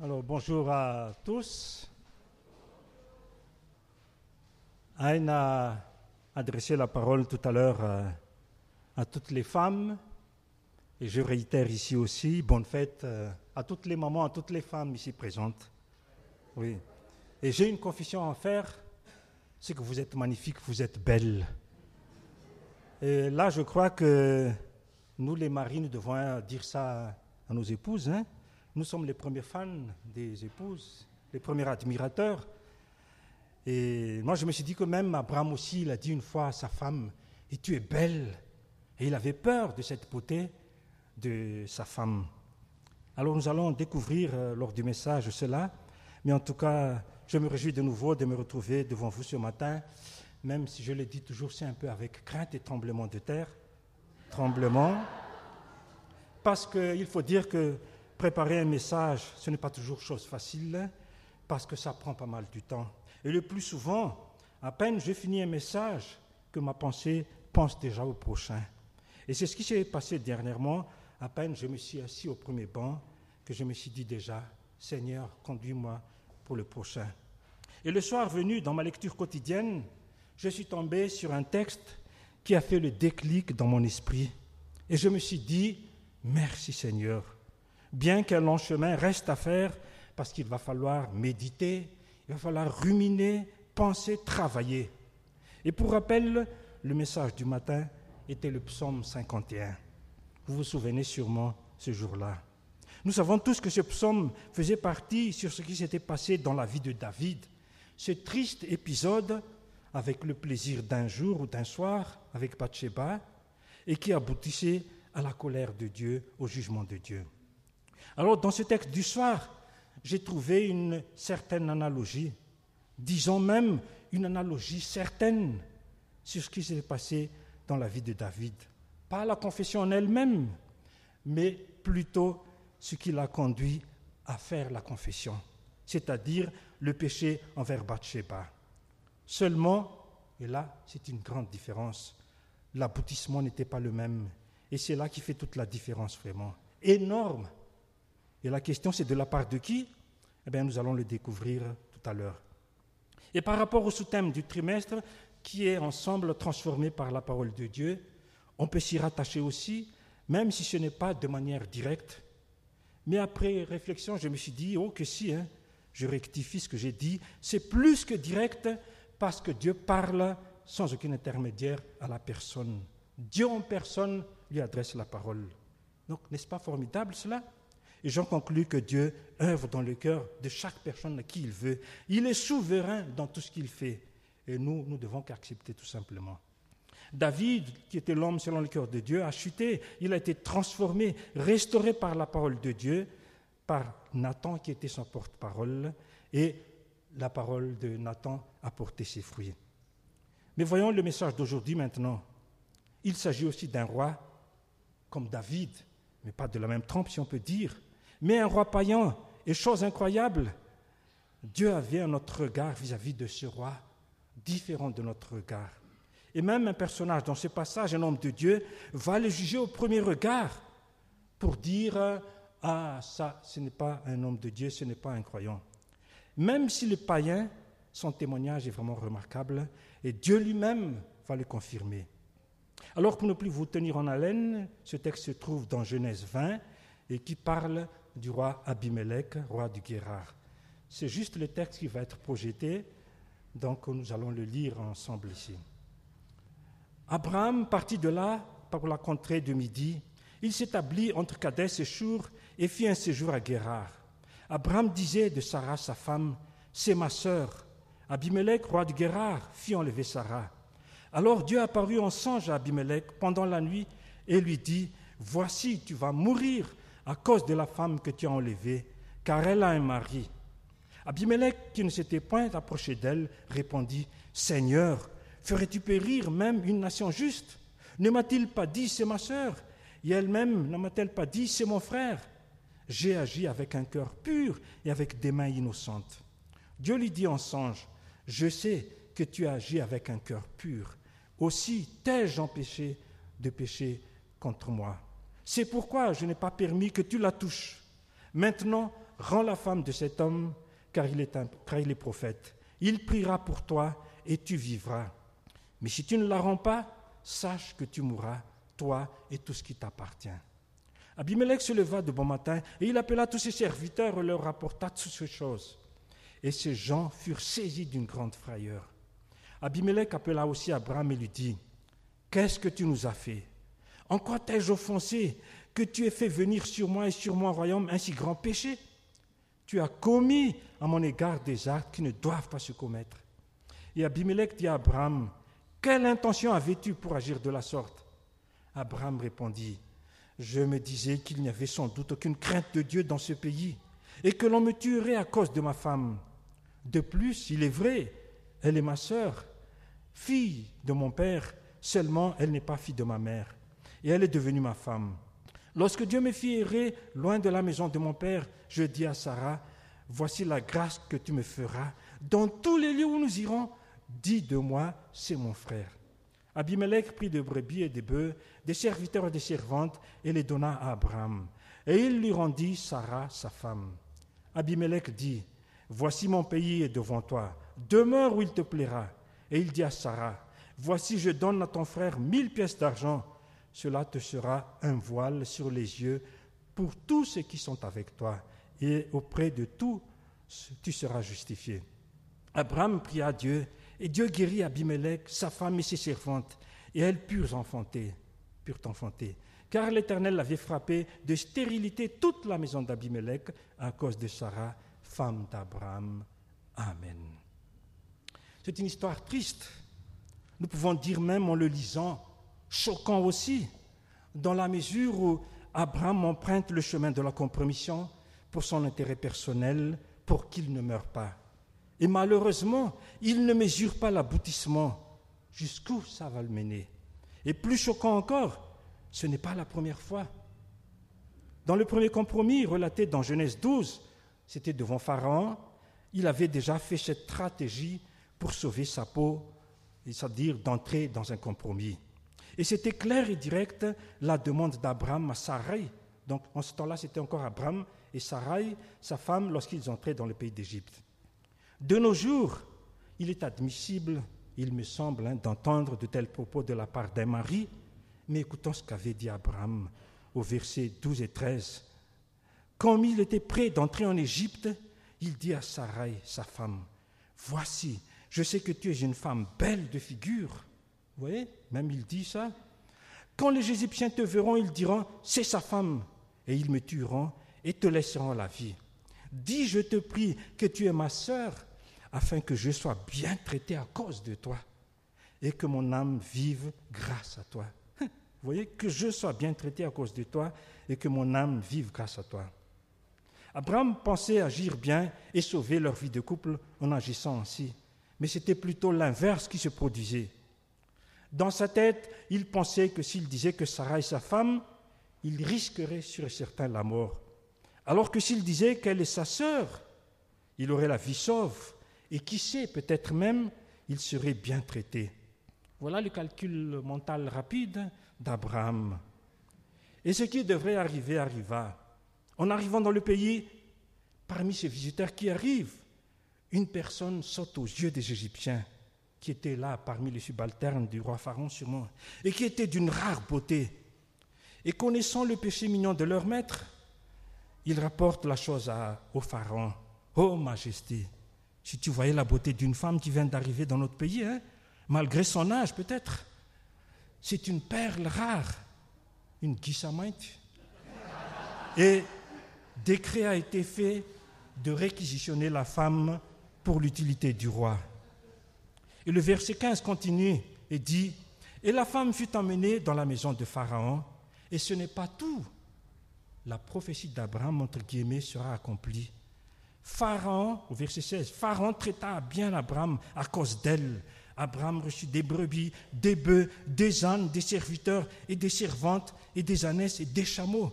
Alors bonjour à tous. Anne a adressé la parole tout à l'heure euh, à toutes les femmes et je réitère ici aussi, bonne fête euh, à toutes les mamans, à toutes les femmes ici présentes. Oui. Et j'ai une confession à faire, c'est que vous êtes magnifiques, vous êtes belles. Et là, je crois que nous, les maris, nous devons dire ça à nos épouses. Hein? Nous sommes les premiers fans des épouses, les premiers admirateurs. Et moi, je me suis dit que même Abraham aussi, il a dit une fois à sa femme, et tu es belle. Et il avait peur de cette beauté de sa femme. Alors nous allons découvrir euh, lors du message cela. Mais en tout cas, je me réjouis de nouveau de me retrouver devant vous ce matin, même si je le dis toujours, c'est un peu avec crainte et tremblement de terre. Tremblement. Parce qu'il faut dire que préparer un message, ce n'est pas toujours chose facile, parce que ça prend pas mal du temps. Et le plus souvent, à peine j'ai fini un message, que ma pensée pense déjà au prochain. Et c'est ce qui s'est passé dernièrement. À peine je me suis assis au premier banc, que je me suis dit déjà, Seigneur, conduis-moi pour le prochain. Et le soir venu, dans ma lecture quotidienne, je suis tombé sur un texte qui a fait le déclic dans mon esprit. Et je me suis dit, merci Seigneur. Bien qu'un long chemin reste à faire, parce qu'il va falloir méditer, il va falloir ruminer, penser, travailler. Et pour rappel, le message du matin était le psaume 51. Vous vous souvenez sûrement ce jour-là. Nous savons tous que ce psaume faisait partie sur ce qui s'était passé dans la vie de David. Ce triste épisode avec le plaisir d'un jour ou d'un soir avec Bathsheba et qui aboutissait à la colère de Dieu, au jugement de Dieu. Alors dans ce texte du soir, j'ai trouvé une certaine analogie, disons même une analogie certaine sur ce qui s'est passé dans la vie de David. Pas la confession en elle-même, mais plutôt ce qui l'a conduit à faire la confession, c'est-à-dire le péché envers Bathsheba. Seulement, et là c'est une grande différence, l'aboutissement n'était pas le même. Et c'est là qui fait toute la différence vraiment. Énorme. Et la question c'est de la part de qui? Eh bien nous allons le découvrir tout à l'heure. Et par rapport au sous-thème du trimestre, qui est ensemble transformé par la parole de Dieu, on peut s'y rattacher aussi, même si ce n'est pas de manière directe. Mais après réflexion, je me suis dit, oh que si, hein, je rectifie ce que j'ai dit, c'est plus que direct parce que Dieu parle sans aucun intermédiaire à la personne. Dieu en personne lui adresse la parole. Donc, n'est-ce pas formidable cela? Et j'en conclus que Dieu œuvre dans le cœur de chaque personne à qui il veut. Il est souverain dans tout ce qu'il fait. Et nous, nous devons qu'accepter tout simplement. David, qui était l'homme selon le cœur de Dieu, a chuté. Il a été transformé, restauré par la parole de Dieu, par Nathan qui était son porte-parole. Et la parole de Nathan a porté ses fruits. Mais voyons le message d'aujourd'hui maintenant. Il s'agit aussi d'un roi comme David, mais pas de la même trempe si on peut dire, mais un roi païen. Et chose incroyable, Dieu avait un autre regard vis-à-vis de ce roi, différent de notre regard. Et même un personnage dans ce passage, un homme de Dieu, va le juger au premier regard pour dire Ah, ça, ce n'est pas un homme de Dieu, ce n'est pas un croyant. Même si le païen, son témoignage est vraiment remarquable, et Dieu lui-même va le confirmer. Alors, pour ne plus vous tenir en haleine, ce texte se trouve dans Genèse 20 et qui parle du roi Abimelech, roi du Guérard. C'est juste le texte qui va être projeté, donc nous allons le lire ensemble ici. Abraham partit de là par la contrée de Midi. Il s'établit entre Kadès et Chour et fit un séjour à Guérard. Abraham disait de Sarah, sa femme, C'est ma sœur. Abimelech, roi de Guérard, fit enlever Sarah. Alors Dieu apparut en songe à Abimelech pendant la nuit et lui dit, Voici, tu vas mourir à cause de la femme que tu as enlevée, car elle a un mari. Abimelech, qui ne s'était point approché d'elle, répondit, Seigneur, ferais-tu périr même une nation juste? Ne m'a-t-il pas dit, c'est ma sœur? Et elle-même ne m'a-t-elle pas dit, c'est mon frère? J'ai agi avec un cœur pur et avec des mains innocentes. Dieu lui dit en songe, Je sais que tu as agi avec un cœur pur aussi t'ai-je empêché de pécher contre moi. C'est pourquoi je n'ai pas permis que tu la touches. Maintenant, rends la femme de cet homme, car il est, car il est prophète. Il priera pour toi et tu vivras. Mais si tu ne la rends pas, sache que tu mourras, toi et tout ce qui t'appartient. Abimelech se leva de bon matin et il appela tous ses serviteurs et leur rapporta toutes ces choses. Et ces gens furent saisis d'une grande frayeur. Abimelech appela aussi Abraham et lui dit Qu'est-ce que tu nous as fait? En quoi t'ai-je offensé que tu aies fait venir sur moi et sur mon royaume un si grand péché? Tu as commis à mon égard des actes qui ne doivent pas se commettre. Et Abimelech dit à Abraham Quelle intention avais-tu pour agir de la sorte? Abraham répondit Je me disais qu'il n'y avait sans doute aucune crainte de Dieu dans ce pays et que l'on me tuerait à cause de ma femme. De plus, il est vrai, elle est ma sœur, fille de mon père, seulement elle n'est pas fille de ma mère, et elle est devenue ma femme. Lorsque Dieu me fit errer loin de la maison de mon père, je dis à Sarah, voici la grâce que tu me feras. Dans tous les lieux où nous irons, dis de moi, c'est mon frère. Abimelech prit des brebis et des bœufs, des serviteurs et des servantes, et les donna à Abraham. Et il lui rendit Sarah, sa femme. Abimelech dit, Voici mon pays est devant toi, demeure où il te plaira. Et il dit à Sarah, Voici je donne à ton frère mille pièces d'argent, cela te sera un voile sur les yeux pour tous ceux qui sont avec toi, et auprès de tous tu seras justifié. Abraham pria Dieu, et Dieu guérit Abimelech, sa femme et ses servantes, et elles purent enfanter, purent enfanter. Car l'Éternel avait frappé de stérilité toute la maison d'Abimelech à cause de Sarah, femme d'Abraham. Amen. C'est une histoire triste. Nous pouvons dire même en le lisant, choquant aussi, dans la mesure où Abraham emprunte le chemin de la compromission pour son intérêt personnel, pour qu'il ne meure pas. Et malheureusement, il ne mesure pas l'aboutissement, jusqu'où ça va le mener. Et plus choquant encore, ce n'est pas la première fois. Dans le premier compromis relaté dans Genèse 12, c'était devant Pharaon, il avait déjà fait cette stratégie pour sauver sa peau, c'est-à-dire d'entrer dans un compromis. Et c'était clair et direct la demande d'Abraham à Sarai. Donc en ce temps-là, c'était encore Abraham et Sarai, sa femme, lorsqu'ils entraient dans le pays d'Égypte. De nos jours, il est admissible, il me semble, hein, d'entendre de tels propos de la part d'un mari, mais écoutons ce qu'avait dit Abraham au verset 12 et 13. Comme il était prêt d'entrer en Égypte, il dit à Sarai, sa femme, Voici, je sais que tu es une femme belle de figure. Voyez, même il dit ça. Quand les Égyptiens te verront, ils diront, C'est sa femme, et ils me tueront et te laisseront la vie. Dis, je te prie, que tu es ma sœur, afin que je sois bien traité à cause de toi, et que mon âme vive grâce à toi. Vous voyez, que je sois bien traité à cause de toi, et que mon âme vive grâce à toi. Abraham pensait agir bien et sauver leur vie de couple en agissant ainsi. Mais c'était plutôt l'inverse qui se produisait. Dans sa tête, il pensait que s'il disait que Sarah est sa femme, il risquerait sur et certain la mort. Alors que s'il disait qu'elle est sa sœur, il aurait la vie sauve. Et qui sait, peut-être même, il serait bien traité. Voilà le calcul mental rapide d'Abraham. Et ce qui devrait arriver arriva. En arrivant dans le pays, parmi ces visiteurs qui arrivent, une personne saute aux yeux des Égyptiens, qui étaient là parmi les subalternes du roi Pharaon sûrement, et qui étaient d'une rare beauté. Et connaissant le péché mignon de leur maître, ils rapportent la chose au Pharaon. Oh Majesté, si tu voyais la beauté d'une femme qui vient d'arriver dans notre pays, hein, malgré son âge peut-être, c'est une perle rare, une guissamite. Et décret a été fait de réquisitionner la femme pour l'utilité du roi. Et le verset 15 continue et dit, Et la femme fut emmenée dans la maison de Pharaon, et ce n'est pas tout. La prophétie d'Abraham, entre guillemets, sera accomplie. Pharaon, au verset 16, Pharaon traita bien Abraham à cause d'elle. Abraham reçut des brebis, des bœufs, des ânes, des serviteurs et des servantes, et des ânesses et des chameaux.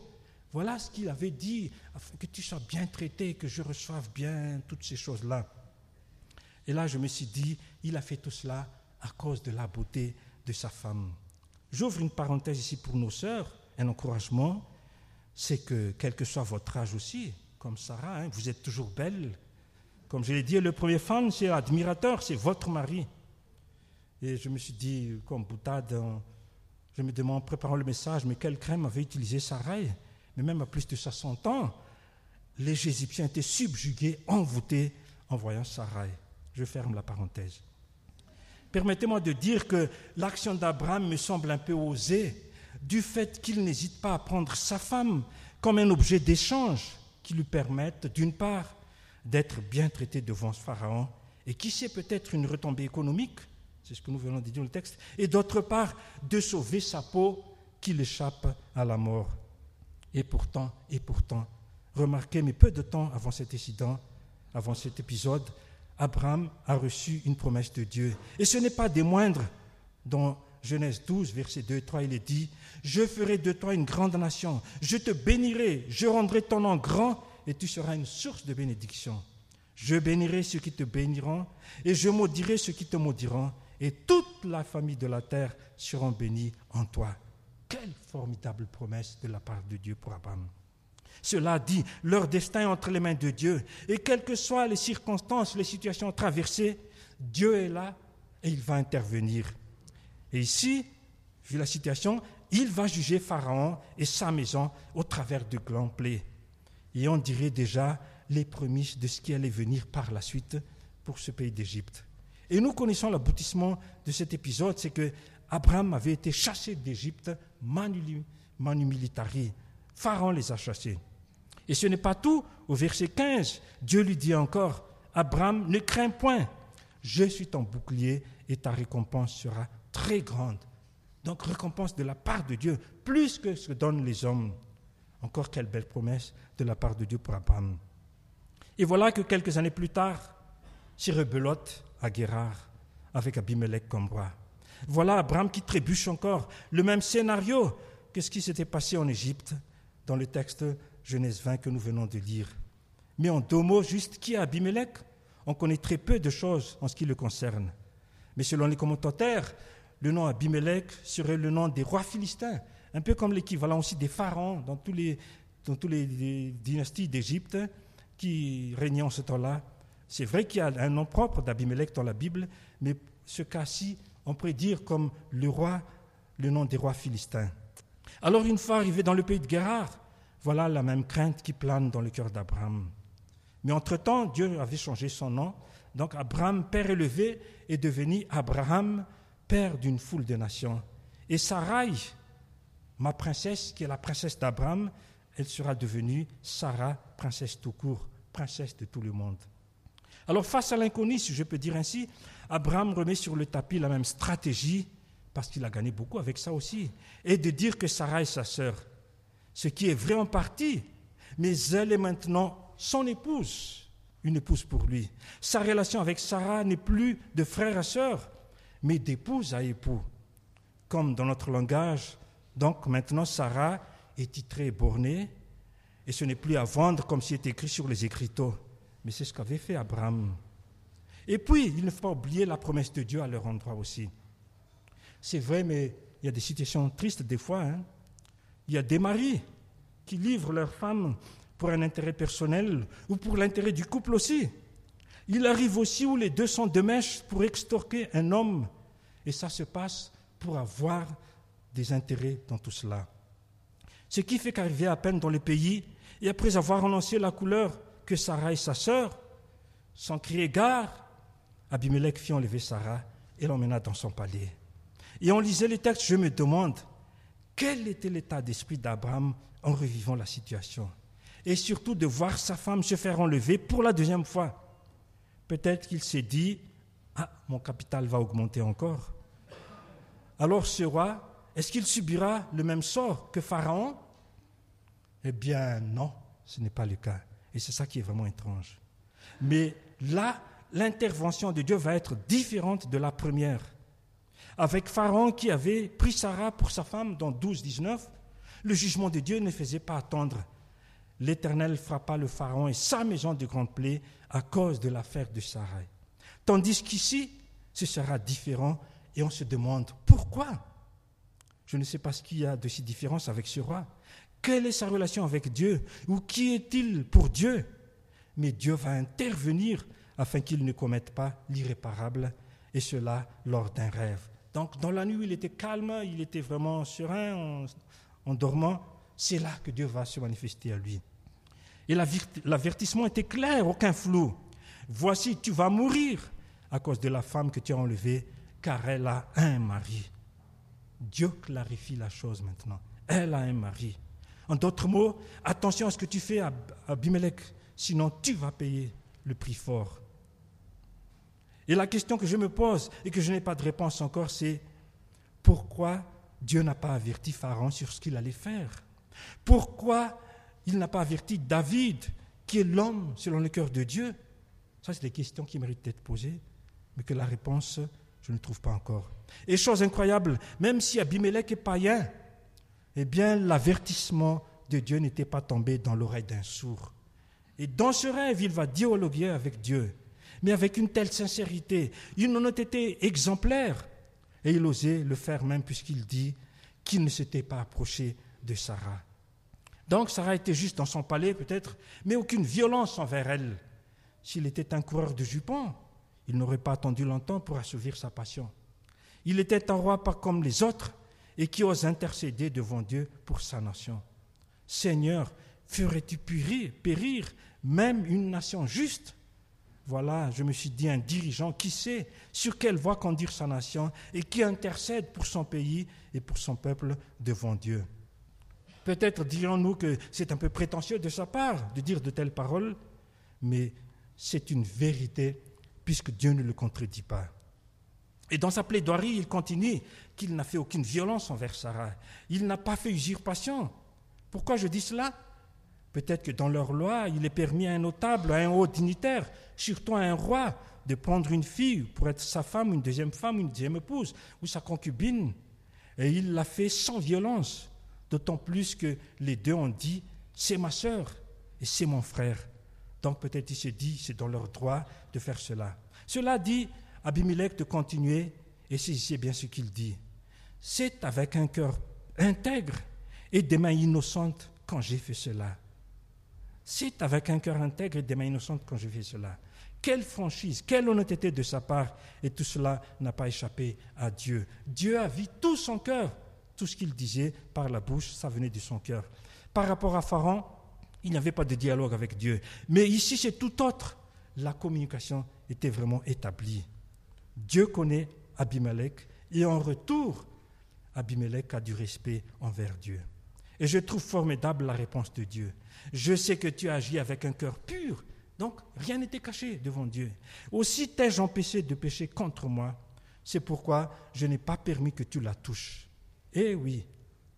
Voilà ce qu'il avait dit, que tu sois bien traité, que je reçoive bien toutes ces choses-là. Et là, je me suis dit, il a fait tout cela à cause de la beauté de sa femme. J'ouvre une parenthèse ici pour nos sœurs, un encouragement, c'est que, quel que soit votre âge aussi, comme Sarah, hein. vous êtes toujours belle. Comme je l'ai dit, le premier fan, c'est admirateur, c'est votre mari. Et je me suis dit, comme boutade, je me demande, en préparant le message, mais quelle crème avait utilisé Sarah? Mais même à plus de 60 ans, les Égyptiens étaient subjugués, envoûtés en voyant Sarah. Je ferme la parenthèse. Permettez-moi de dire que l'action d'Abraham me semble un peu osée du fait qu'il n'hésite pas à prendre sa femme comme un objet d'échange qui lui permette, d'une part, d'être bien traité devant Pharaon, et qui sait peut-être une retombée économique, c'est ce que nous venons de dire dans le texte, et d'autre part, de sauver sa peau qu'il échappe à la mort. Et pourtant, et pourtant, remarquez, mais peu de temps avant cet incident, avant cet épisode, Abraham a reçu une promesse de Dieu. Et ce n'est pas des moindres. Dans Genèse 12, verset 2 et 3, il est dit, Je ferai de toi une grande nation, je te bénirai, je rendrai ton nom grand, et tu seras une source de bénédiction. Je bénirai ceux qui te béniront, et je maudirai ceux qui te maudiront, et toute la famille de la terre seront bénies en toi. Quelle formidable promesse de la part de Dieu pour Abraham. Cela dit, leur destin est entre les mains de Dieu. Et quelles que soient les circonstances, les situations traversées, Dieu est là et il va intervenir. Et ici, vu la situation, il va juger Pharaon et sa maison au travers de grands plaies. Et on dirait déjà les prémices de ce qui allait venir par la suite pour ce pays d'Égypte. Et nous connaissons l'aboutissement de cet épisode, c'est que Abraham avait été chassé d'Égypte, manu, manu militari. Pharaon les a chassés. Et ce n'est pas tout. Au verset 15, Dieu lui dit encore, Abraham, ne crains point, je suis ton bouclier et ta récompense sera très grande. Donc récompense de la part de Dieu, plus que ce que donnent les hommes. Encore quelle belle promesse de la part de Dieu pour Abraham. Et voilà que quelques années plus tard, s'y rebelote à Guérard avec Abimelech comme roi. Voilà Abraham qui trébuche encore. Le même scénario que ce qui s'était passé en Égypte dans le texte Genèse 20 que nous venons de lire. Mais en deux mots, juste qui est Abimelech? On connaît très peu de choses en ce qui le concerne. Mais selon les commentateurs, le nom Abimelech serait le nom des rois philistins, un peu comme l'équivalent aussi des pharaons dans, les, dans toutes les dynasties d'Égypte qui régnaient en ce temps-là. C'est vrai qu'il y a un nom propre d'Abimelech dans la Bible, mais ce cas-ci, on pourrait dire comme le roi, le nom des rois philistins. Alors, une fois arrivé dans le pays de Gérard, voilà la même crainte qui plane dans le cœur d'Abraham. Mais entre-temps, Dieu avait changé son nom. Donc Abraham, père élevé, est devenu Abraham, père d'une foule de nations. Et Sarai, ma princesse, qui est la princesse d'Abraham, elle sera devenue Sarah, princesse tout court, princesse de tout le monde. Alors face à l'inconnu, si je peux dire ainsi, Abraham remet sur le tapis la même stratégie, parce qu'il a gagné beaucoup avec ça aussi, et de dire que Sarah est sa sœur ce qui est vrai en partie, mais elle est maintenant son épouse, une épouse pour lui. Sa relation avec Sarah n'est plus de frère à sœur, mais d'épouse à époux. Comme dans notre langage, donc maintenant Sarah est titrée bornée, et ce n'est plus à vendre comme c'est écrit sur les écriteaux, mais c'est ce qu'avait fait Abraham. Et puis, il ne faut pas oublier la promesse de Dieu à leur endroit aussi. C'est vrai, mais il y a des situations tristes des fois. Hein. Il y a des maris qui livrent leurs femmes pour un intérêt personnel ou pour l'intérêt du couple aussi. Il arrive aussi où les deux sont de mèche pour extorquer un homme. Et ça se passe pour avoir des intérêts dans tout cela. Ce qui fait qu'arriver à peine dans le pays, et après avoir annoncé la couleur que Sarah est sa sœur, sans crier gare, Abimelech fit enlever Sarah et l'emmena dans son palais. Et en lisait les textes, je me demande, quel était l'état d'esprit d'Abraham en revivant la situation? Et surtout de voir sa femme se faire enlever pour la deuxième fois. Peut-être qu'il s'est dit, ah, mon capital va augmenter encore. Alors ce roi, est-ce qu'il subira le même sort que Pharaon? Eh bien non, ce n'est pas le cas. Et c'est ça qui est vraiment étrange. Mais là, l'intervention de Dieu va être différente de la première avec Pharaon qui avait pris Sarah pour sa femme dans 12, 19, le jugement de Dieu ne faisait pas attendre. L'Éternel frappa le Pharaon et sa maison de grande plaie à cause de l'affaire de Sarah. Tandis qu'ici, ce sera différent et on se demande pourquoi. Je ne sais pas ce qu'il y a de si différence avec ce roi. Quelle est sa relation avec Dieu Ou qui est-il pour Dieu? Mais Dieu va intervenir afin qu'il ne commette pas l'irréparable, et cela lors d'un rêve. Donc dans la nuit, il était calme, il était vraiment serein en, dormant. C'est là que Dieu va se manifester à lui. Et l'avertissement était clair, aucun flou. Voici, tu vas mourir à cause de la femme que tu as enlevée, car elle a un mari. Dieu clarifie la chose maintenant. Elle a un mari. En d'autres mots, attention à ce que tu fais à Abimelech, sinon tu vas payer le prix fort. Et la question que je me pose et que je n'ai pas de réponse encore, c'est pourquoi Dieu n'a pas averti Pharaon sur ce qu'il allait faire? Pourquoi il n'a pas averti David, qui est l'homme selon le cœur de Dieu? Ça, c'est des questions qui méritent d'être posées, mais que la réponse, je ne trouve pas encore. Et chose incroyable, même si Abimelech est païen, eh bien, l'avertissement de Dieu n'était pas tombé dans l'oreille d'un sourd. Et dans ce rêve, il va dialoguer avec Dieu, mais avec une telle sincérité, une honnêteté exemplaire. Et il osait le faire même puisqu'il dit qu'il ne s'était pas approché de Sarah. Donc Sarah était juste dans son palais peut-être, mais aucune violence envers elle. S'il était un coureur de jupons, il n'aurait pas attendu longtemps pour assouvir sa passion. Il était un roi pas comme les autres et qui ose intercéder devant Dieu pour sa nation. Seigneur, ferais-tu périr, périr même une nation juste? Voilà, je me suis dit, un dirigeant qui sait sur quelle voie conduire sa nation et qui intercède pour son pays et pour son peuple devant Dieu. Peut-être dirons-nous que c'est un peu prétentieux de sa part de dire de telles paroles, mais c'est une vérité puisque Dieu ne le contredit pas. Et dans sa plaidoirie, il continue qu'il n'a fait aucune violence envers Sarah. Il n'a pas fait usurpation. Pourquoi je dis cela? Peut-être que dans leur loi, il est permis à un notable, à un haut dignitaire, surtout à un roi, de prendre une fille pour être sa femme, une deuxième femme, une deuxième épouse, ou sa concubine. Et il l'a fait sans violence, d'autant plus que les deux ont dit, c'est ma sœur et c'est mon frère. Donc peut-être il s'est dit, c'est dans leur droit de faire cela. Cela dit, Abimelech de continuer, et c'est bien ce qu'il dit. C'est avec un cœur intègre et des mains innocentes quand j'ai fait cela. C'est avec un cœur intègre et des mains innocentes quand j'ai fait cela. Quelle franchise, quelle honnêteté de sa part, et tout cela n'a pas échappé à Dieu. Dieu a vu tout son cœur. Tout ce qu'il disait par la bouche, ça venait de son cœur. Par rapport à Pharaon, il n'y avait pas de dialogue avec Dieu. Mais ici, c'est tout autre. La communication était vraiment établie. Dieu connaît Abimelech et en retour, Abimelech a du respect envers Dieu. Et je trouve formidable la réponse de Dieu. Je sais que tu agis avec un cœur pur, donc rien n'était caché devant Dieu. Aussi t'ai-je empêché de pécher contre moi, c'est pourquoi je n'ai pas permis que tu la touches. Eh oui,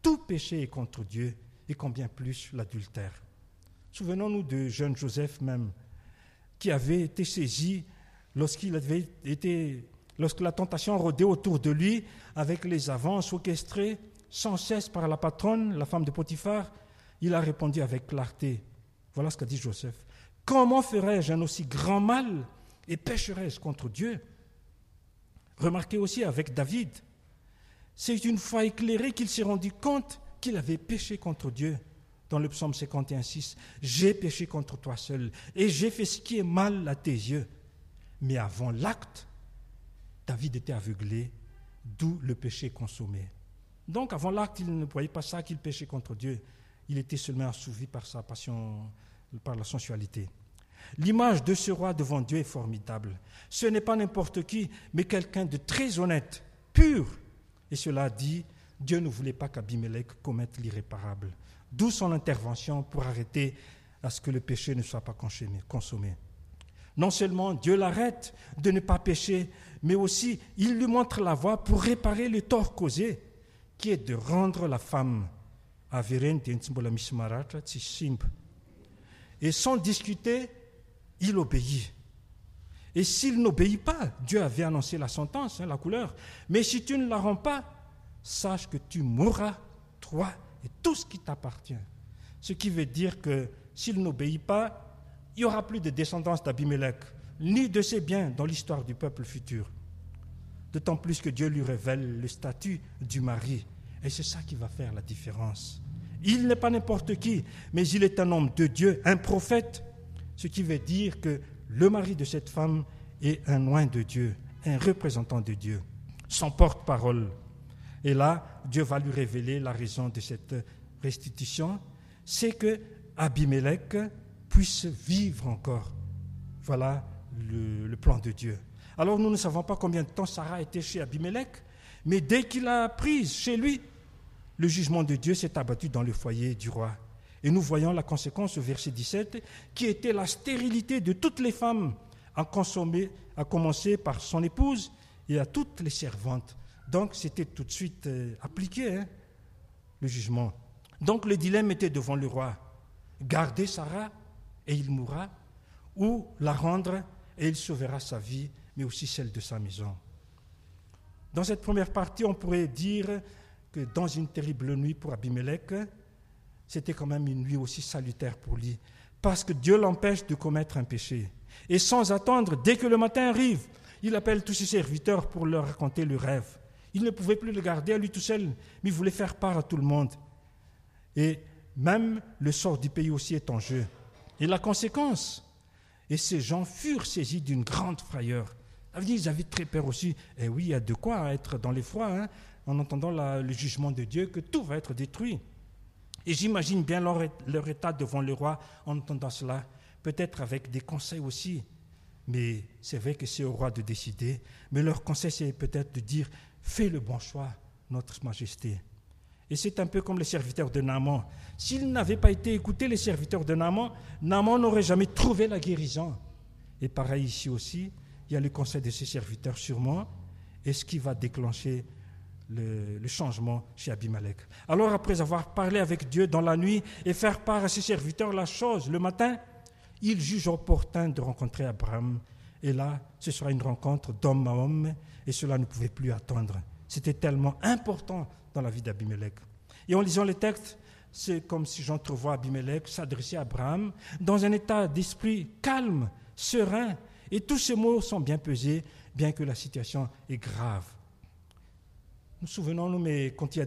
tout péché est contre Dieu, et combien plus l'adultère. Souvenons-nous de jeune Joseph même, qui avait été saisi lorsqu'il avait été, lorsque la tentation rôdait autour de lui avec les avances orchestrées sans cesse par la patronne, la femme de Potiphar, il a répondu avec clarté. Voilà ce qu'a dit Joseph. Comment ferais-je un aussi grand mal et pécherais-je contre Dieu? Remarquez aussi avec David. C'est une fois éclairé qu'il s'est rendu compte qu'il avait péché contre Dieu. Dans le psaume 51.6, j'ai péché contre toi seul et j'ai fait ce qui est mal à tes yeux. Mais avant l'acte, David était aveuglé, d'où le péché consommé. Donc avant l'acte, il ne voyait pas ça qu'il péchait contre Dieu. Il était seulement assouvi par sa passion, par la sensualité. L'image de ce roi devant Dieu est formidable. Ce n'est pas n'importe qui, mais quelqu'un de très honnête, pur. Et cela dit, Dieu ne voulait pas qu'Abimelech commette l'irréparable. D'où son intervention pour arrêter à ce que le péché ne soit pas consommé. Non seulement Dieu l'arrête de ne pas pécher, mais aussi il lui montre la voie pour réparer le tort causé, qui est de rendre la femme et sans discuter, il obéit. Et s'il n'obéit pas, Dieu avait annoncé la sentence, hein, la couleur. Mais si tu ne la rends pas, sache que tu mourras, toi et tout ce qui t'appartient. Ce qui veut dire que s'il n'obéit pas, il n'y aura plus de descendance d'Abimelech, ni de ses biens dans l'histoire du peuple futur. D'autant plus que Dieu lui révèle le statut du mari. Et c'est ça qui va faire la différence. Il n'est pas n'importe qui, mais il est un homme de Dieu, un prophète, ce qui veut dire que le mari de cette femme est un loin de Dieu, un représentant de Dieu, son porte-parole. Et là, Dieu va lui révéler la raison de cette restitution, c'est que Abimelech puisse vivre encore. Voilà le, plan de Dieu. Alors nous ne savons pas combien de temps Sarah était chez Abimelech, mais dès qu'il a prise chez lui, le jugement de Dieu s'est abattu dans le foyer du roi. Et nous voyons la conséquence au verset 17, qui était la stérilité de toutes les femmes, à, consommer, à commencer par son épouse et à toutes les servantes. Donc c'était tout de suite euh, appliqué, hein, le jugement. Donc le dilemme était devant le roi. Garder Sarah et il mourra, ou la rendre et il sauvera sa vie, mais aussi celle de sa maison. Dans cette première partie, on pourrait dire que dans une terrible nuit pour Abimelech, c'était quand même une nuit aussi salutaire pour lui, parce que Dieu l'empêche de commettre un péché. Et sans attendre, dès que le matin arrive, il appelle tous ses serviteurs pour leur raconter le rêve. Il ne pouvait plus le garder à lui tout seul, mais il voulait faire part à tout le monde. Et même le sort du pays aussi est en jeu. Et la conséquence, et ces gens furent saisis d'une grande frayeur. Ils avaient très peur aussi. Et eh oui, il y a de quoi être dans l'effroi, hein, en entendant le jugement de Dieu, que tout va être détruit. Et j'imagine bien leur, leur, état devant le roi en entendant cela, peut-être avec des conseils aussi. Mais c'est vrai que c'est au roi de décider. Mais leur conseil, c'est peut-être de dire Fais le bon choix, notre majesté. Et c'est un peu comme les serviteurs de Naaman. S'ils n'avaient pas été écoutés, les serviteurs de Naaman, Naaman n'aurait jamais trouvé la guérison. Et pareil ici aussi, il y a le conseil de ces serviteurs sûrement, et ce qui va déclencher le, le, changement chez Abimelech. Alors après avoir parlé avec Dieu dans la nuit et faire part à ses serviteurs la chose, le matin, il juge opportun de rencontrer Abraham. Et là, ce sera une rencontre d'homme à homme, et cela ne pouvait plus attendre. C'était tellement important dans la vie d'Abimelech. Et en lisant les textes, c'est comme si j'entrevois Abimelech s'adresser à Abraham dans un état d'esprit calme, serein, et tous ces mots sont bien pesés, bien que la situation est grave. Nous souvenons-nous, mais quand il, y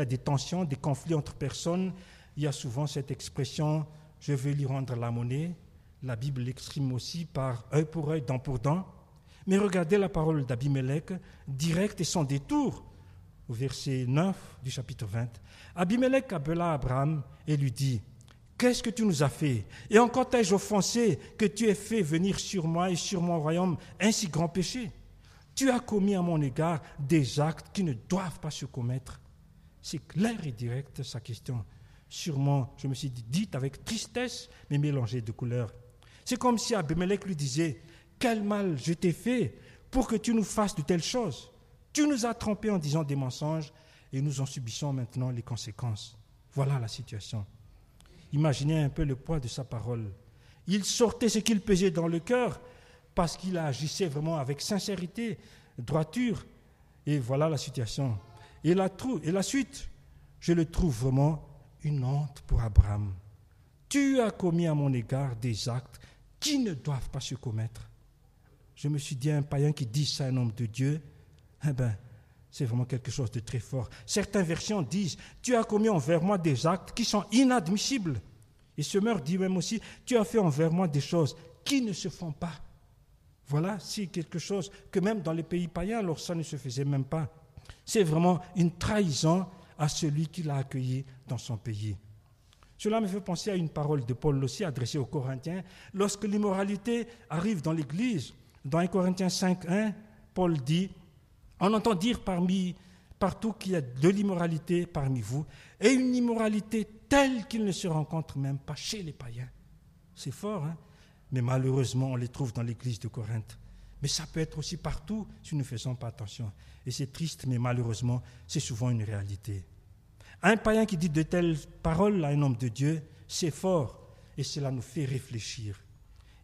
a des tensions, des conflits entre personnes, il y a souvent cette expression je vais lui rendre la monnaie. La Bible l'exprime aussi par œil pour œil, dent pour dent. Mais regardez la parole d'Abimelech, direct et sans détour au verset 9 du chapitre 20, Abimelech appela Abraham et lui dit, Qu'est-ce que tu nous as fait? Et encore t'ai-je offensé que tu aies fait venir sur moi et sur mon royaume un si grand péché? Tu as commis à mon égard des actes qui ne doivent pas se commettre. C'est clair et direct sa question. Sûrement, je me suis dit, avec tristesse, mais mélangée de couleurs. C'est comme si Abimelech lui disait, Quel mal je t'ai fait pour que tu nous fasses de telles choses tu nous as trompés en disant des mensonges et nous en subissons maintenant les conséquences. Voilà la situation. Imaginez un peu le poids de sa parole. Il sortait ce qu'il pesait dans le cœur parce qu'il agissait vraiment avec sincérité, droiture. Et voilà la situation. Et la, suite, je le trouve vraiment une honte pour Abraham. Tu as commis à mon égard des actes qui ne doivent pas se commettre. Je me suis dit un païen qui dit ça un homme de Dieu, eh bien, c'est vraiment quelque chose de très fort. Certaines versions disent, tu as commis envers moi des actes qui sont inadmissibles. Et ce meurtre dit même aussi, tu as fait envers moi des choses qui ne se font pas. Voilà, c'est quelque chose que même dans les pays païens, alors ça ne se faisait même pas. C'est vraiment une trahison à celui qui l'a accueilli dans son pays. Cela me fait penser à une parole de Paul aussi adressée aux Corinthiens. Lorsque l'immoralité arrive dans l'Église, dans 1 Corinthiens 5, 1, Paul dit on entend dire partout qu'il y a de l'immoralité parmi vous, et une immoralité telle qu'il ne se rencontre même pas chez les païens. C'est fort, hein mais malheureusement, on les trouve dans l'église de Corinthe. Mais ça peut être aussi partout si nous ne faisons pas attention. Et c'est triste, mais malheureusement, c'est souvent une réalité. Un païen qui dit de telles paroles à un homme de Dieu, c'est fort, et cela nous fait réfléchir.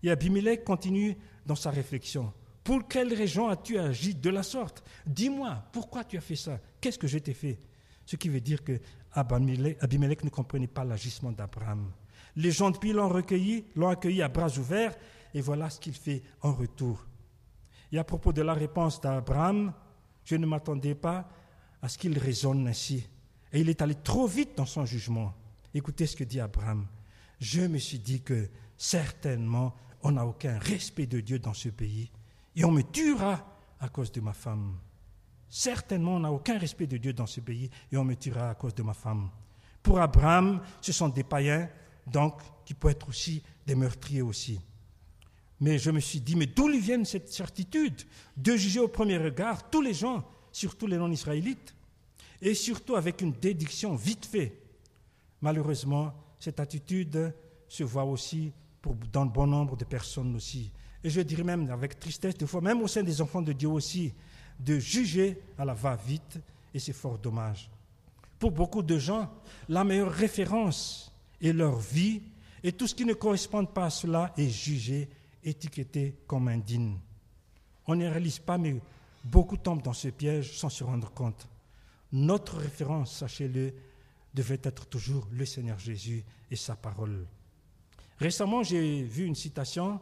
Et Abimelech continue dans sa réflexion. Pour quelle raison as-tu agi de la sorte? Dis-moi, pourquoi tu as fait ça? Qu'est-ce que je t'ai fait? Ce qui veut dire que Abimelech ne comprenait pas l'agissement d'Abraham. Les gens de l'ont recueilli, l'ont accueilli à bras ouverts, et voilà ce qu'il fait en retour. Et à propos de la réponse d'Abraham, je ne m'attendais pas à ce qu'il raisonne ainsi. Et il est allé trop vite dans son jugement. Écoutez ce que dit Abraham. Je me suis dit que certainement on n'a aucun respect de Dieu dans ce pays et on me tuera à cause de ma femme. Certainement on n'a aucun respect de Dieu dans ce pays et on me tuera à cause de ma femme. Pour Abraham, ce sont des païens, donc qui peuvent être aussi des meurtriers aussi. Mais je me suis dit, mais d'où lui vient cette certitude de juger au premier regard tous les gens, surtout les non-israélites, et surtout avec une déduction vite faite Malheureusement, cette attitude se voit aussi pour, dans bon nombre de personnes aussi. Et je dirais même avec tristesse, des fois, même au sein des enfants de Dieu aussi, de juger à la va-vite, et c'est fort dommage. Pour beaucoup de gens, la meilleure référence est leur vie, et tout ce qui ne correspond pas à cela est jugé, étiqueté comme indigne. On ne réalise pas, mais beaucoup tombent dans ce piège sans se rendre compte. Notre référence, sachez-le, devait être toujours le Seigneur Jésus et sa parole. Récemment, j'ai vu une citation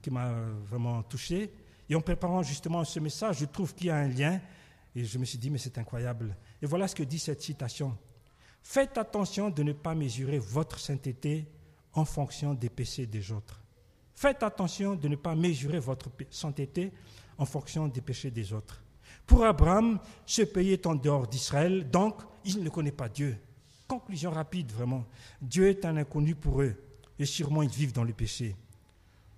qui m'a vraiment touché. Et en préparant justement ce message, je trouve qu'il y a un lien. Et je me suis dit, mais c'est incroyable. Et voilà ce que dit cette citation. Faites attention de ne pas mesurer votre sainteté en fonction des péchés des autres. Faites attention de ne pas mesurer votre sainteté en fonction des péchés des autres. Pour Abraham, ce pays est en dehors d'Israël, donc il ne connaît pas Dieu. Conclusion rapide, vraiment. Dieu est un inconnu pour eux, et sûrement ils vivent dans le péché.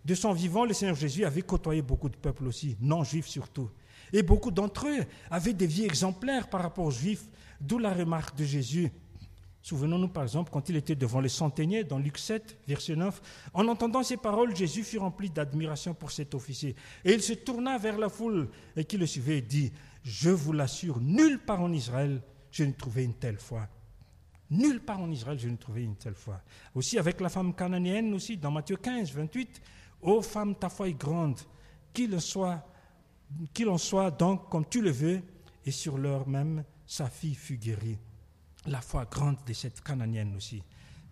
De son vivant, le Seigneur Jésus avait côtoyé beaucoup de peuples aussi, non-juifs surtout. Et beaucoup d'entre eux avaient des vies exemplaires par rapport aux juifs, d'où la remarque de Jésus. Souvenons-nous par exemple quand il était devant les centeniers dans Luc 7, verset 9. En entendant ces paroles, Jésus fut rempli d'admiration pour cet officier. Et il se tourna vers la foule qui le suivait et dit, Je vous l'assure, nulle part en Israël je n'ai trouvé une telle foi. Nulle part en Israël je n'ai trouvé une telle foi. Aussi avec la femme cananéenne aussi, dans Matthieu 15, 28, Ô femme, ta foi est grande, qu'il en soit, donc comme tu le veux, et sur l'heure même, sa fille fut guérie. La foi grande de cette cananéenne aussi.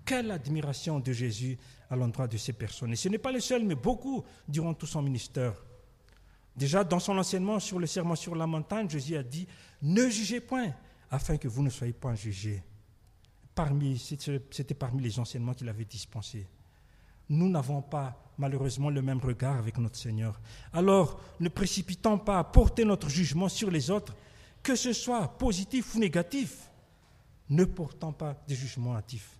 Quelle admiration de Jésus à l'endroit de ces personnes. Et ce n'est pas le seul, mais beaucoup durant tout son ministère. Déjà, dans son enseignement sur le serment sur la montagne, Jésus a dit Ne jugez point, afin que vous ne soyez pas jugés. Parmi, c'était parmi les enseignements qu'il avait dispensés. Nous n'avons pas malheureusement le même regard avec notre Seigneur. Alors, ne précipitons pas à porter notre jugement sur les autres, que ce soit positif ou négatif. Ne portons pas de jugement hâtif.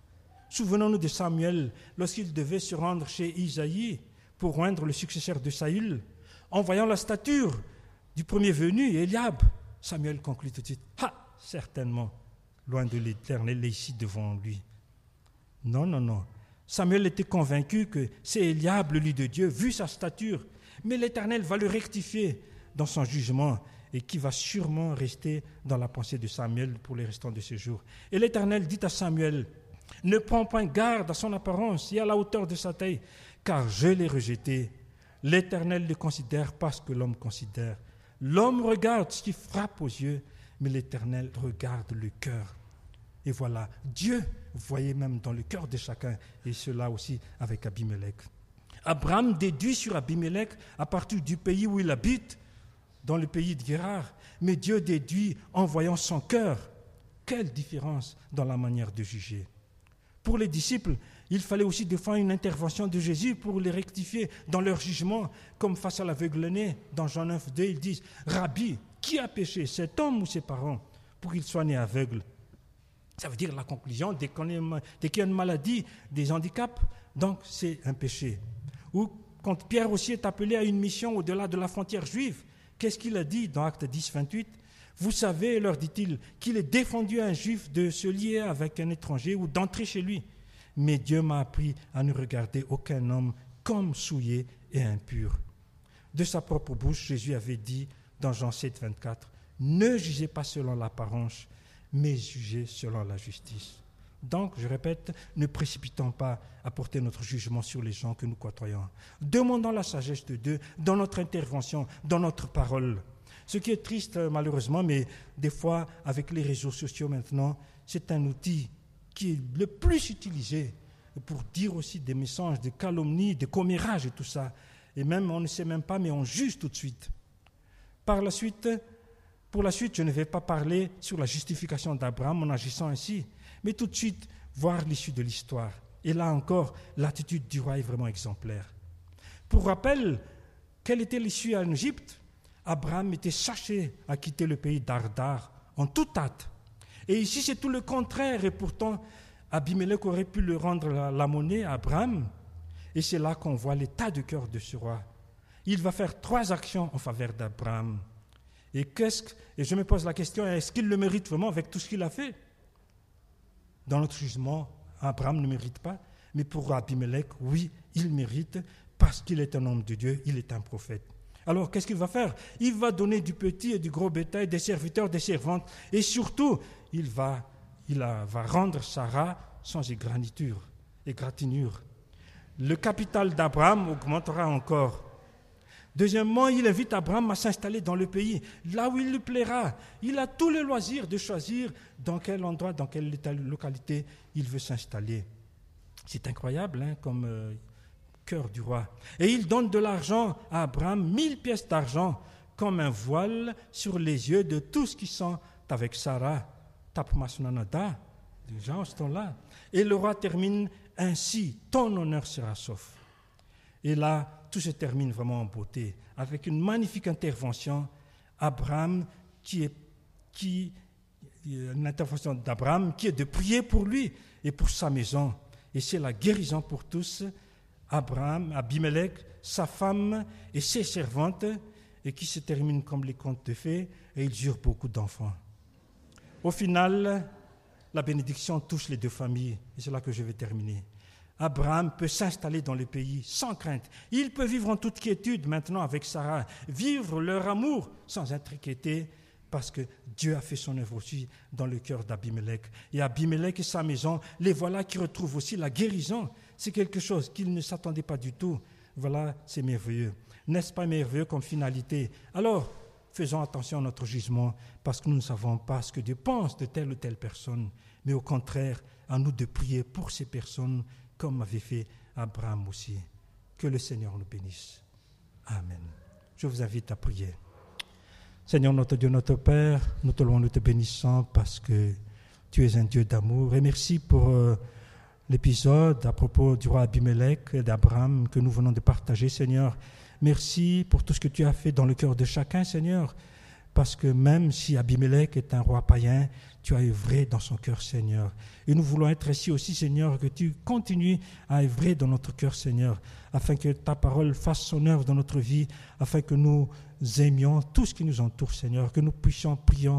Souvenons-nous de Samuel lorsqu'il devait se rendre chez Isaïe pour rendre le successeur de Saül. En voyant la stature du premier venu, Eliab, Samuel conclut tout de suite Ah, certainement, loin de l'éternel, est ici devant lui. Non, non, non. Samuel était convaincu que c'est Eliab, le lit de Dieu, vu sa stature. Mais l'Éternel va le rectifier dans son jugement et qui va sûrement rester dans la pensée de Samuel pour les restants de ses jours. Et l'Éternel dit à Samuel, ne prends point garde à son apparence et à la hauteur de sa taille, car je l'ai rejeté. L'Éternel le considère pas ce que l'homme considère. L'homme regarde ce qui frappe aux yeux, mais l'Éternel regarde le cœur. Et voilà, Dieu voyait même dans le cœur de chacun, et cela aussi avec Abimelech. Abraham déduit sur Abimelech à partir du pays où il habite, dans le pays de Guérard, mais Dieu déduit en voyant son cœur. Quelle différence dans la manière de juger. Pour les disciples, il fallait aussi défendre une intervention de Jésus pour les rectifier dans leur jugement, comme face à l'aveugle-né. Dans Jean 9, 2, ils disent Rabbi, qui a péché, cet homme ou ses parents, pour qu'il soit né aveugle? Ça veut dire la conclusion, dès qu'il y a une maladie, des handicaps, donc c'est un péché. Ou quand Pierre aussi est appelé à une mission au-delà de la frontière juive, qu'est-ce qu'il a dit dans Acte 10, 28 Vous savez, leur dit-il, qu'il est défendu à un juif de se lier avec un étranger ou d'entrer chez lui. Mais Dieu m'a appris à ne regarder aucun homme comme souillé et impur. De sa propre bouche, Jésus avait dit dans Jean 7, 24, Ne jugez pas selon l'apparence, mais jugez selon la justice. Donc, je répète, ne précipitons pas à porter notre jugement sur les gens que nous côtoyons. Demandons la sagesse de Dieu dans notre intervention, dans notre parole. Ce qui est triste, malheureusement, mais des fois, avec les réseaux sociaux maintenant, c'est un outil qui est le plus utilisé pour dire aussi des messages de calomnie, de commérage et tout ça. Et même, on ne sait même pas, mais on juge tout de suite. Par la suite, Pour la suite, je ne vais pas parler sur la justification d'Abraham en agissant ainsi, mais tout de suite voir l'issue de l'histoire. Et là encore, l'attitude du roi est vraiment exemplaire. Pour rappel, quelle était l'issue en Égypte? Abraham était cherché à quitter le pays d'Ardar en toute hâte. Et ici, c'est tout le contraire. Et pourtant, Abimelech aurait pu le rendre la, monnaie à Abraham. Et c'est là qu'on voit l'état de cœur de ce roi. Il va faire trois actions en faveur d'Abraham. Et, qu'est-ce et je me pose la question, est-ce qu'il le mérite vraiment avec tout ce qu'il a fait? Dans notre jugement, Abraham ne mérite pas. Mais pour Abimelech, oui, il mérite parce qu'il est un homme de Dieu, il est un prophète. Alors qu'est-ce qu'il va faire? Il va donner du petit et du gros bétail, des serviteurs, des servantes, et surtout, il va, il va rendre Sarah sans égratignure. égratignure. Le capital d'Abraham augmentera encore. Deuxièmement, il invite Abraham à s'installer dans le pays, là où il lui plaira. Il a tous les loisirs de choisir dans quel endroit, dans quelle localité il veut s'installer. C'est incroyable hein, comme euh, cœur du roi. Et il donne de l'argent à Abraham, mille pièces d'argent, comme un voile sur les yeux de tous qui sont avec Sarah. Tapmasunanada, des gens sont là. Et le roi termine ainsi Ton honneur sera sauf. Et là, tout se termine vraiment en beauté, avec une magnifique intervention. Abraham, qui est, qui, intervention d'Abraham, qui est de prier pour lui et pour sa maison. Et c'est la guérison pour tous. Abraham, Abimelech, sa femme et ses servantes, et qui se termine comme les contes de fées, et ils eurent beaucoup d'enfants. Au final, la bénédiction touche les deux familles, et c'est là que je vais terminer. Abraham peut s'installer dans le pays sans crainte. Il peut vivre en toute quiétude maintenant avec Sarah, vivre leur amour sans être inquiété, parce que Dieu a fait son œuvre aussi dans le cœur d'Abimelech. Et Abimelech et sa maison, les voilà qui retrouvent aussi la guérison c'est quelque chose qu'ils ne s'attendaient pas du tout. Voilà, c'est merveilleux. N'est-ce pas merveilleux comme finalité? Alors, faisons attention à notre jugement, parce que nous ne savons pas ce que Dieu pense de telle ou telle personne, mais au contraire, à nous de prier pour ces personnes, comme avait fait Abraham aussi. Que le Seigneur nous bénisse. Amen. Je vous invite à prier. Seigneur notre Dieu, notre Père, nous te louons, nous te bénissons parce que tu es un Dieu d'amour. Et merci pour... Euh, l'épisode à propos du roi Abimelech et d'Abraham que nous venons de partager, Seigneur. Merci pour tout ce que tu as fait dans le cœur de chacun, Seigneur, parce que même si Abimelech est un roi païen, tu as œuvré dans son cœur, Seigneur. Et nous voulons être ici aussi, Seigneur, que tu continues à œuvrer dans notre cœur, Seigneur, afin que ta parole fasse son œuvre dans notre vie, afin que nous aimions tout ce qui nous entoure, Seigneur, que nous puissions prier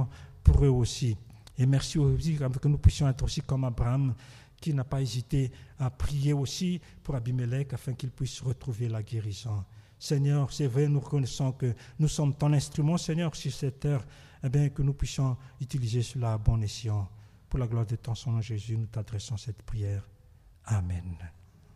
pour eux aussi. Et merci aussi que nous puissions être aussi comme Abraham, qui n'a pas hésité à prier aussi pour Abimelech afin qu'il puisse retrouver la guérison. Seigneur, c'est vrai, nous reconnaissons que nous sommes ton instrument, Seigneur, sur cette terre, et eh bien, que nous puissions utiliser cela à bon escient. Pour la gloire de ton nom, Jésus, nous t'adressons cette prière. Amen.